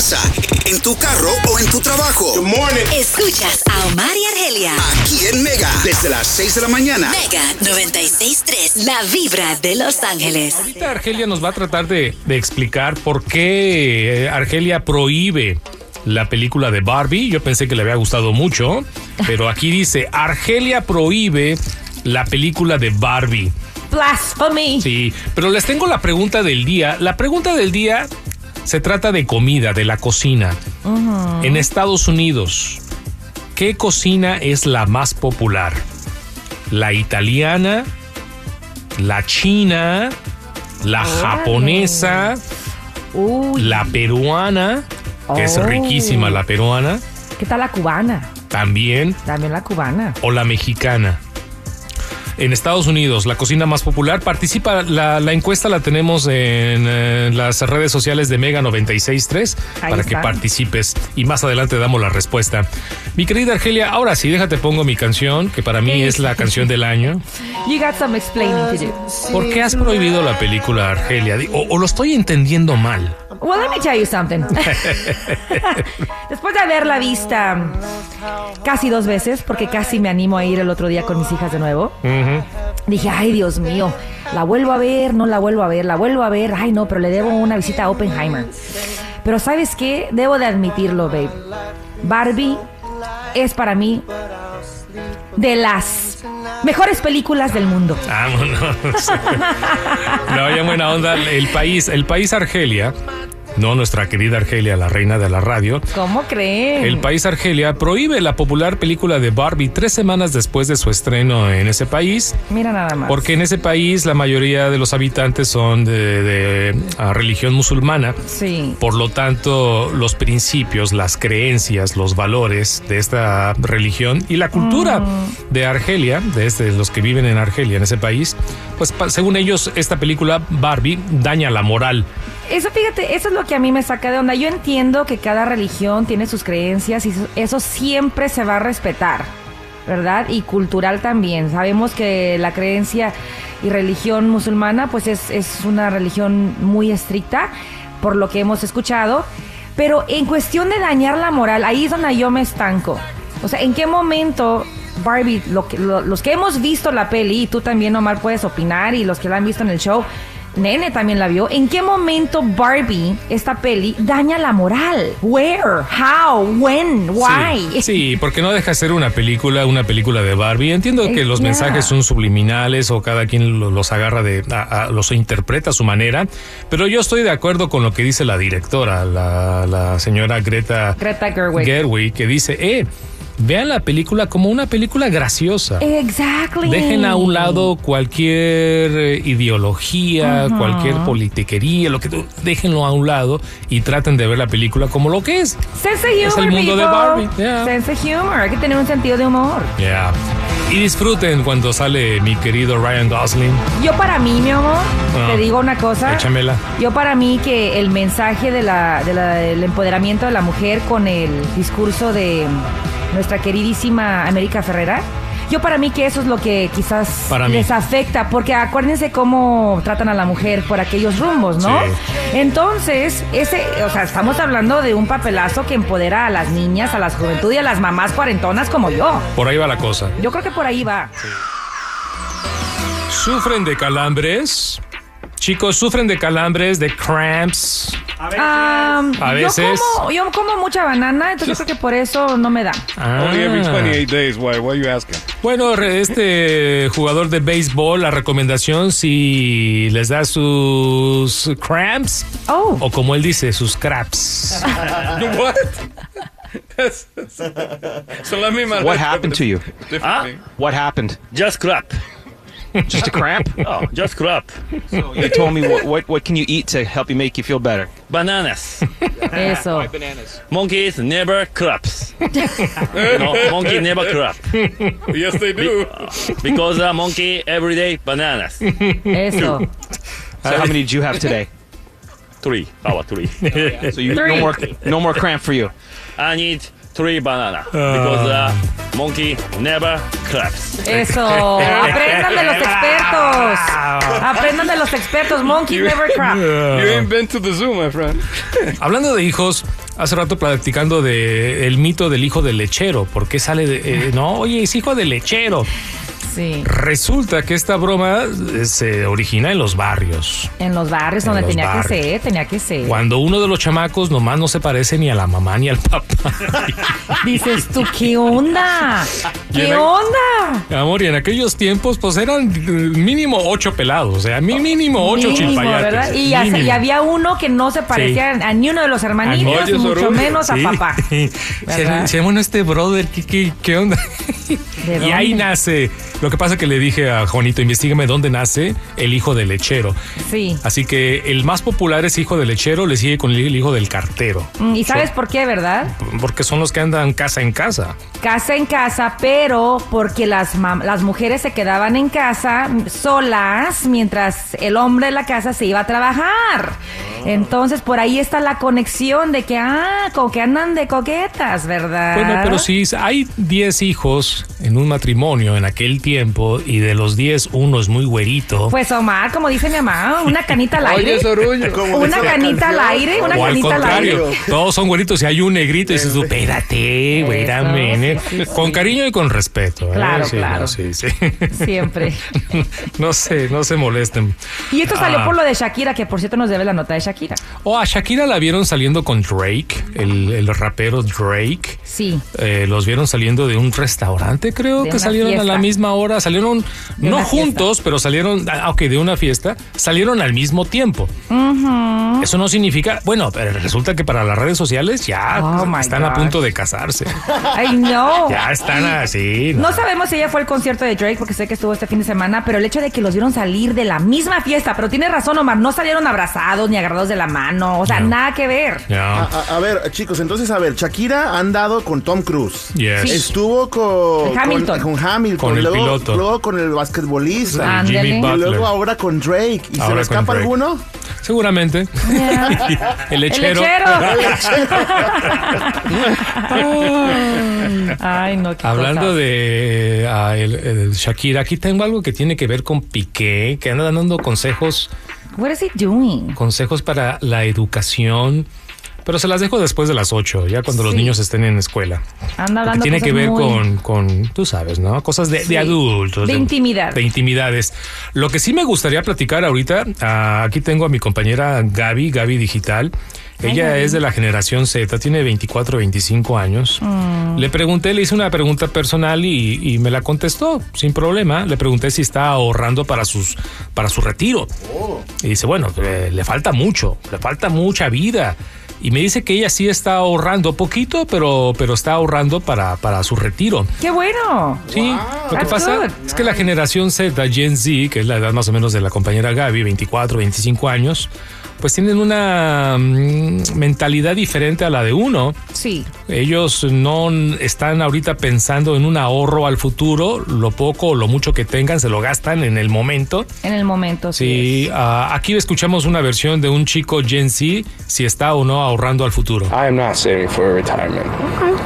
tu casa, en tu carro o en tu trabajo. Good morning. Escuchas a Omar y Argelia. Aquí en Mega, desde las 6 de la mañana. Mega 96.3, la vibra de Los Ángeles. Ahorita Argelia nos va a tratar de, de explicar por qué eh, Argelia prohíbe la película de Barbie. Yo pensé que le había gustado mucho, pero aquí dice, Argelia prohíbe la película de Barbie. Blasphemy. Sí, pero les tengo la pregunta del día. La pregunta del día se trata de comida, de la cocina. En Estados Unidos, ¿qué cocina es la más popular? ¿La italiana? ¿La china? ¿La japonesa? Uy, ¿La peruana? Que es Oh. riquísima la peruana. ¿qué tal la cubana? También. También la cubana. o la mexicana. En Estados Unidos, la cocina más popular. Participa, la, la encuesta la tenemos en, eh, las redes sociales de Mega 963 Ahí para que participes y más adelante damos la respuesta. Mi querida Argelia, ahora sí, déjate pongo mi canción, que para mí es la canción del año. You got some explaining to do. ¿Por qué has prohibido la película, Argelia? O, o lo estoy entendiendo mal. Well, let me tell you something. Después de haberla vista casi dos veces, porque casi me animo a ir el otro día con mis hijas de nuevo, Dije, ay Dios mío, la vuelvo a ver, no la vuelvo a ver, la vuelvo a ver, ay no, pero le debo una visita a Oppenheimer. Pero ¿sabes qué? Debo de admitirlo, babe. Barbie es para mí de las mejores películas del mundo. Vámonos. No, ya buena onda. El país, el país Argelia, no nuestra querida Argelia, la reina de la radio. ¿Cómo creen? El país Argelia prohíbe la popular película de Barbie tres semanas después de su estreno en ese país, Mira nada más. porque en ese país la mayoría de los habitantes son de, de, ah, religión musulmana. Sí. Por lo tanto, los principios, las creencias, los valores de esta religión y la cultura de Argelia, de este- los que viven en Argelia, en ese país, pues según ellos, esta película Barbie daña la moral. Eso, fíjate, eso es lo que a mí me saca de onda. Yo entiendo que cada religión tiene sus creencias y eso siempre se va a respetar, ¿verdad? Y cultural también. Sabemos que la creencia y religión musulmana, pues es, es una religión muy estricta, por lo que hemos escuchado. Pero en cuestión de dañar la moral, ahí es donde yo me estanco. O sea, ¿en qué momento Barbie, lo que- lo- los que hemos visto la peli, y tú también, Omar, puedes opinar, y los que la han visto en el show, Nene también la vio. ¿En qué momento Barbie, esta peli, daña la moral? Where? How? When? Why? Sí, sí, porque no deja de ser una película, una película de Barbie. Entiendo que Eh, los yeah. mensajes son subliminales o cada quien lo- los agarra de, a- a- los interpreta a su manera, pero yo estoy de acuerdo con lo que dice la directora, la, la señora Greta, Greta Gerwig. Gerwig, que dice, eh, vean la película como una película graciosa. Exactly. Dejen a un lado cualquier eh, ideología, cualquier politiquería, lo que tú- déjenlo a un lado y traten de ver la película como lo que es. Sense of humor, Es el mundo de. Barbie, yeah. Sense of humor. Hay que tener un sentido de humor. Yeah. Y disfruten cuando sale mi querido Ryan Gosling. Yo para mí, mi amor, Ah. te digo una cosa. Échamela. Yo para mí que el mensaje de la, de la- del empoderamiento de la mujer con el discurso de nuestra queridísima América Ferrera, yo para mí que eso es lo que quizás Para les afecta, porque acuérdense cómo tratan a la mujer por aquellos rumbos, ¿no? Sí. Entonces, ese, o sea, estamos hablando de un papelazo que empodera a las niñas, a las juventud y a las mamás cuarentonas como yo. Por ahí va la cosa. Yo creo que por ahí va. ¿Sufren de calambres? Chicos, ¿sufren de calambres, de cramps? Am, A veces. Yo como, yo como mucha banana, entonces yo creo que por eso no me da. Only every Ah. 28 days. Why? Why are you asking? Bueno, este jugador de béisbol, la recomendación si les da sus cramps Oh. o como él dice, sus craps. what? so let me. What happened to you? Differently. What happened? Just crap. Just a cramp? Oh, just crap. You told me what, what what can you eat to help you make you feel better? Bananas. Eso. Bananas. Monkeys never craps. no, monkey never crap. Yes, they do. Because a monkey every day bananas. Eso. So how many did you have today? Three. Our three. Oh, so you Three. no more no more cramp for you. I need three banana because uh, monkey never claps. Eso, aprendan de los expertos. Aprendan de los expertos. Monkey never crap. You ain't been to the zoo, my friend. Hablando de hijos, hace rato platicando de el mito del hijo del lechero. ¿Por qué sale de.? eh, no, oye, es hijo del lechero. Sí, Resulta que esta broma eh, se origina en los barrios. en los barrios En donde los tenía barrios. que ser, tenía que ser. Cuando uno de los chamacos nomás no se parece ni a la mamá ni al papá. Dices tú, ¿qué onda? ¿Qué onda? Amor, y en aquellos tiempos, pues eran mínimo ocho pelados, o sea, mínimo ocho Mínimo, chilpayates. ¿verdad? Y, había uno que no se parecía a ni uno de los hermanitos, mucho menos Sí. a papá. Se bueno, este brother, ¿qué, qué, qué onda? ¿De y ahí nace. Lo que pasa que le dije a Juanito, investigame dónde nace el hijo del lechero. Sí. Así que el más popular es hijo del lechero, le sigue con el hijo del cartero. Mm, ¿Y sabes por qué, verdad? Porque son los que andan casa en casa. Casa en casa, pero porque las, las mujeres se quedaban en casa solas mientras el hombre de la casa se iba a trabajar. Entonces, por ahí está la conexión de que, ah, como que andan de coquetas, ¿verdad? Bueno, pero si hay 10 hijos en un matrimonio en aquel tiempo y de los 10 uno es muy güerito. Pues Omar, como dice mi mamá, una canita al aire. Oye, Sorullo. Como Una canita al aire, una o al canita al aire. contrario, todos son güeritos y hay un negrito y dices tú, espérate, wait a Eso, minute". sí, sí, sí. Con cariño y con respeto. ¿eh? Claro, Sí, claro. no, sí, sí. Siempre. no sé, no se molesten. Y esto salió Ah. por lo de Shakira, que por cierto nos debe la nota de Shakira. O a Shakira la vieron saliendo con Drake, el, el rapero Drake. Sí. Eh, los vieron saliendo de un restaurante, creo De que salieron a la misma hora. Salieron, De no fiesta. juntos, pero salieron, ah, ok, de una fiesta, salieron al mismo tiempo. Eso no significa, bueno, pero resulta que para las redes sociales ya Oh, están a punto de casarse. Ay, no. Ya están así. No sabemos si ella fue al concierto de Drake porque sé que estuvo este fin de semana, pero el hecho de que los vieron salir de la misma fiesta, pero tiene razón Omar, no salieron abrazados ni agarrados de la mano, o sea, No. nada que ver. A, a- a ver, chicos, entonces, a ver, Shakira ha andado con Tom Cruise. Yes. Sí. Estuvo con Hamilton. Con, con Hamilton. Con el luego, piloto. Luego con el basquetbolista. Jimmy Y Butler. luego ahora con Drake. ¿Y se le escapa Drake. alguno? Seguramente. el El lechero. lechero. Ay, no, qué Hablando de ah, el- el Shakira, aquí tengo algo que tiene que ver con Piqué, que anda dando consejos, What is he doing? consejos para la educación, pero se las dejo después de las 8, ya cuando los Sí. niños estén en escuela. Anda hablando tiene cosas que ver muy- con, con, tú sabes, ¿no? Cosas de, Sí. de adultos. De intimidad. De intimidades. Lo que sí me gustaría platicar ahorita, ah, aquí tengo a mi compañera Gaby, Gaby Digital. Ella es de la generación Z, tiene 24, 25 años. Mm. Le pregunté, le hice una pregunta personal y, y me la contestó sin problema. Le pregunté si está ahorrando para, sus, para su retiro. Y dice, bueno, le falta mucho, le falta mucha vida. Y me dice que ella sí está ahorrando poquito, pero, pero está ahorrando para, para su retiro. ¡Qué bueno! Sí, lo que pasa good. es que la generación Z, Gen Z, que es la edad más o menos de la compañera Gaby, 24, 25 años, pues tienen una mm, mentalidad diferente a la de uno. Sí. Ellos no están ahorita pensando en un ahorro al futuro, lo poco o lo mucho que tengan se lo gastan en el momento. En el momento, sí. Sí, ah, aquí escuchamos una versión de un chico Gen Z, si está o no ahorrando al futuro. I am not saving for retirement.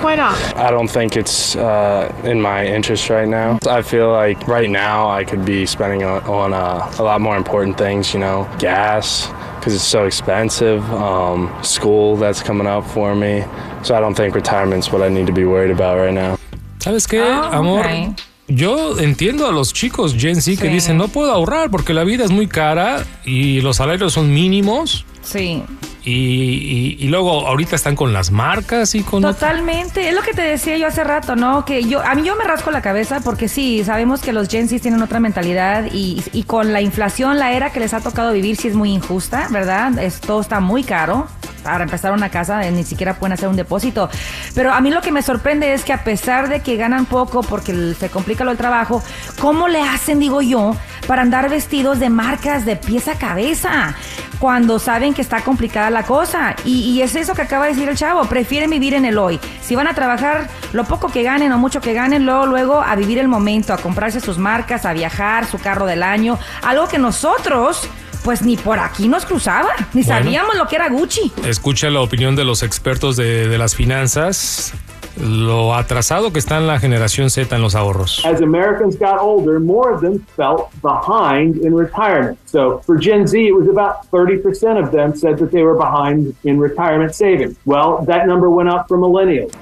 Why not? I don't think it's uh, in my interest right now. I feel like right now I could be spending on, on uh, a lot more important things, you know, gas, because it's so expensive, um, school that's coming up for me. So I don't think retirement's what I need to be worried about right now. ¿Sabes qué, Ah, amor? ok. Yo entiendo a los chicos Gen Z que Sí. dicen no puedo ahorrar porque la vida es muy cara y los salarios son mínimos Sí. y, y- y luego ahorita están con las marcas y con... Totalmente, es lo que te decía yo hace rato, ¿no? Que yo, a mí yo me rasco la cabeza porque sí, sabemos que los Gen Z tienen otra mentalidad y, y con la inflación, la era que les ha tocado vivir sí es muy injusta, ¿verdad? Es, todo está muy caro. Para empezar una casa eh, ni siquiera pueden hacer un depósito. Pero a mí lo que me sorprende es que a pesar de que ganan poco porque se complica lo del trabajo, ¿cómo le hacen, digo yo, para andar vestidos de marcas de pies a cabeza? Cuando saben que está complicada la cosa. Y, y es eso que acaba de decir el chavo. Prefieren vivir en el hoy. Si van a trabajar lo poco que ganen o mucho que ganen, luego, luego a vivir el momento, a comprarse sus marcas, a viajar, su carro del año. Algo que nosotros, pues ni por aquí nos cruzaba. Ni Bueno. sabíamos lo que era Gucci. Escucha la opinión de los expertos de, de las finanzas. Lo atrasado que está en la generación Z en los ahorros. As Americans got older, more of them felt behind in retirement. So for Gen Z, it was about 30% of them said that they were behind in retirement savings. Well, that number went up for millennials.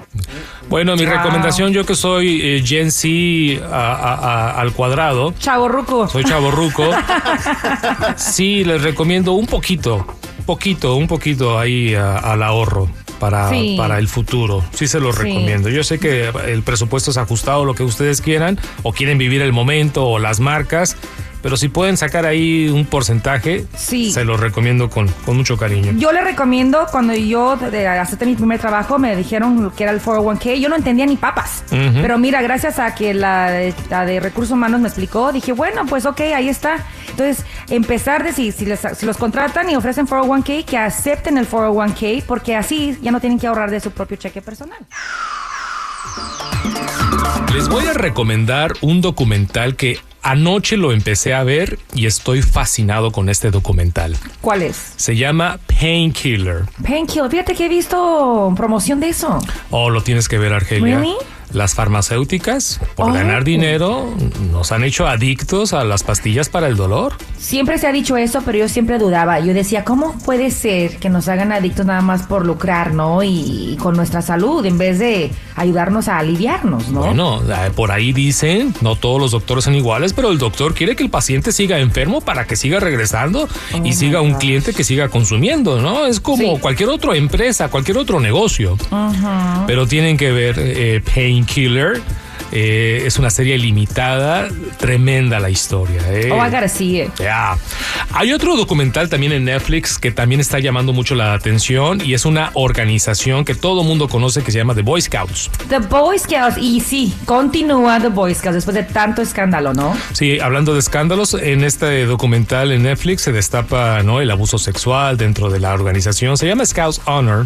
Bueno, mi recomendación, yo que soy eh, Gen Z a- a- a- al cuadrado, Chavo Ruco. soy chaborruco, sí, les recomiendo un poquito, poquito, un poquito ahí a- al ahorro. Para, Sí. para el futuro, sí se los Sí. recomiendo. Yo sé que el presupuesto es ajustado, lo que ustedes quieran, o quieren vivir el momento, o las marcas, pero si pueden sacar ahí un porcentaje, Sí. se los recomiendo con, con mucho cariño. Yo le recomiendo, cuando yo acepté mi primer trabajo, me dijeron que era el 401k, yo no entendía ni papas. Pero mira, gracias a que la de, la de recursos humanos me explicó, dije, bueno, pues ok, ahí está. Entonces, empezar de si, si, les- si los contratan y ofrecen 401k, que acepten el 401k, porque así ya no tienen que ahorrar de su propio cheque personal. Les voy a recomendar un documental que anoche lo empecé a ver y estoy fascinado con este documental. ¿Cuál es? Se llama Painkiller. Painkiller. Fíjate que he visto promoción de eso. Oh, lo tienes que ver, Argelia. Really? Las farmacéuticas, por Oh. ganar dinero, nos han hecho adictos a las pastillas para el dolor. Siempre se ha dicho eso, pero yo siempre dudaba. Yo decía, ¿cómo puede ser que nos hagan adictos nada más por lucrar, ¿no? Y, y con nuestra salud, en vez de ayudarnos a aliviarnos, ¿no? Bueno, eh, por ahí dicen, no todos los doctores son iguales, pero el doctor quiere que el paciente siga enfermo para que siga regresando Oh y siga un cliente que siga consumiendo, ¿no? Es como Sí. cualquier otra empresa, cualquier otro negocio. Pero tienen que ver eh, Painkiller. Eh, es una serie limitada, tremenda la historia. eh. Oh, I gotta see it. Ya. Hay otro documental también en Netflix que también está llamando mucho la atención y es una organización que todo mundo conoce que se llama The Boy Scouts. The Boy Scouts, y sí, continúa The Boy Scouts después de tanto escándalo, ¿no? Sí, hablando de escándalos, en este documental en Netflix se destapa ¿no? el abuso sexual dentro de la organización. Se llama Scouts Honor.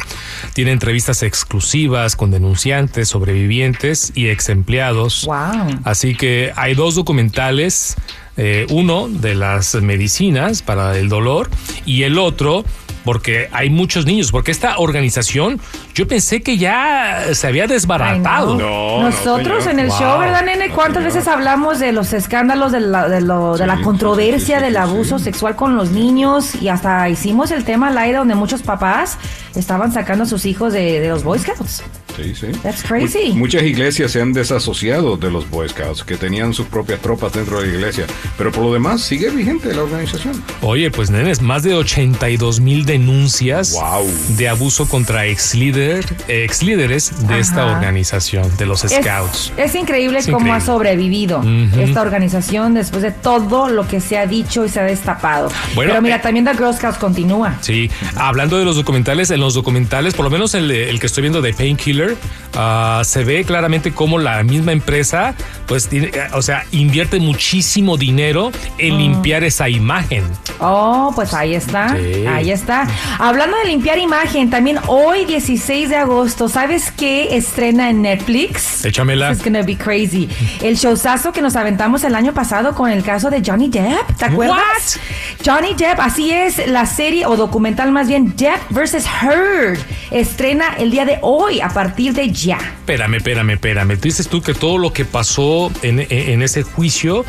Tiene entrevistas exclusivas con denunciantes, sobrevivientes y ex empleados. Wow. Así que hay dos documentales, eh, uno de las medicinas para el dolor y el otro porque hay muchos niños, porque esta organización yo pensé que ya se había desbaratado. Ay, no. Nosotros en el Wow. show, ¿verdad, nene? ¿Cuántas veces hablamos de los escándalos, de la, de lo- de la controversia del abuso sexual con los niños? Y hasta hicimos el tema al aire donde muchos papás estaban sacando a sus hijos de, de los Boy Scouts. Sí, sí. That's crazy. Mu- Muchas iglesias se han desasociado de los Boy Scouts, que tenían sus propias tropas dentro de la iglesia. Pero por lo demás, sigue vigente la organización. Oye, pues nenes, más de 82 mil denuncias Wow. de abuso contra ex líder, ex líderes de esta organización, de los Scouts. Es, increíble Es cómo increíble. ha sobrevivido esta organización después de todo lo que se ha dicho y se ha destapado. Bueno, Pero mira, eh, también The Girl Scouts continúa. Sí, hablando de los documentales, en los documentales, por lo menos el, el que estoy viendo de Painkiller, ah, se ve claramente cómo la misma empresa, pues, tiene, eh, o sea, invierte muchísimo dinero en Mm. limpiar esa imagen. Oh, pues ahí está, Sí. ahí está. Hablando de limpiar imagen, también hoy 16 de agosto, ¿sabes qué estrena en Netflix? Échamela. Is gonna be crazy. El showzazo que nos aventamos el año pasado con el caso de Johnny Depp, ¿te acuerdas? Johnny Depp, así es, la serie o documental más bien, Depp vs. Heard, estrena el día de hoy a partir de ya. Espérame, espérame, espérame. Dices tú que todo lo que pasó en, en- ese juicio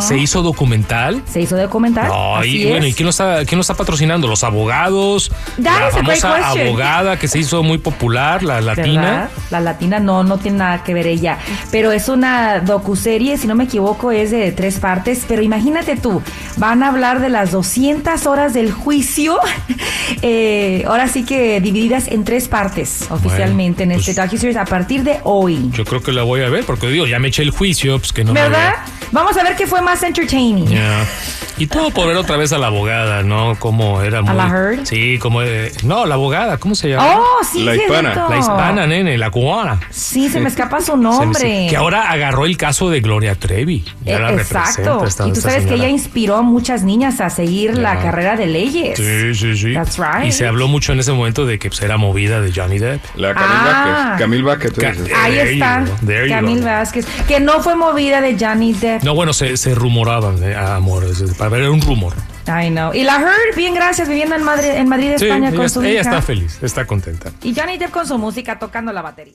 se hizo documental. Se hizo documental. No, así y bueno. ¿y quién lo está, quién lo está patrocinando? ¿Los abogados? That la famosa abogada que se hizo muy popular, la latina. ¿verdad? La latina no, no tiene nada que ver ella. Pero es una docuserie, si no me equivoco, es de tres partes. Pero imagínate tú, van a hablar de las 200 horas del juicio. eh, ahora sí que divididas en tres partes oficialmente en este pues- docuseries a partir de hoy. Yo creo que la voy a ver porque digo, ya me eché el juicio, pues que no me ¿Verdad? vea. Vamos a ver qué fue más entertaining. Ya. Y todo por ver otra vez a la abogada, ¿no? Cómo era muy... la Heard? Sí, como... eh, no, la abogada, ¿cómo se llama? Oh, sí, La sí, hispana. La hispana, nene, la cubana. Sí, se me escapa su me- nombre. Que ahora agarró el caso de Gloria Trevi. Ya Eh, la Exacto. esta- y tú sabes que ella inspiró a muchas niñas a seguir la carrera de leyes. Sí, sí, sí. That's right. Y se habló mucho en ese momento de que pues, era movida de Johnny Depp. La Camil Ah. Vázquez. Camil Vázquez, tú Ca- dices. Ahí está, go, there you Camil go. Vázquez, que no fue movida de Johnny Depp. No, bueno, se, se rumoraban, eh, amor, es- para ver, un rumor. I know. Y la Heard, bien gracias, viviendo en Madrid, en Madrid Sí, España ella, con su ella hija. está feliz, está contenta. Y Johnny Depp con su música tocando la batería.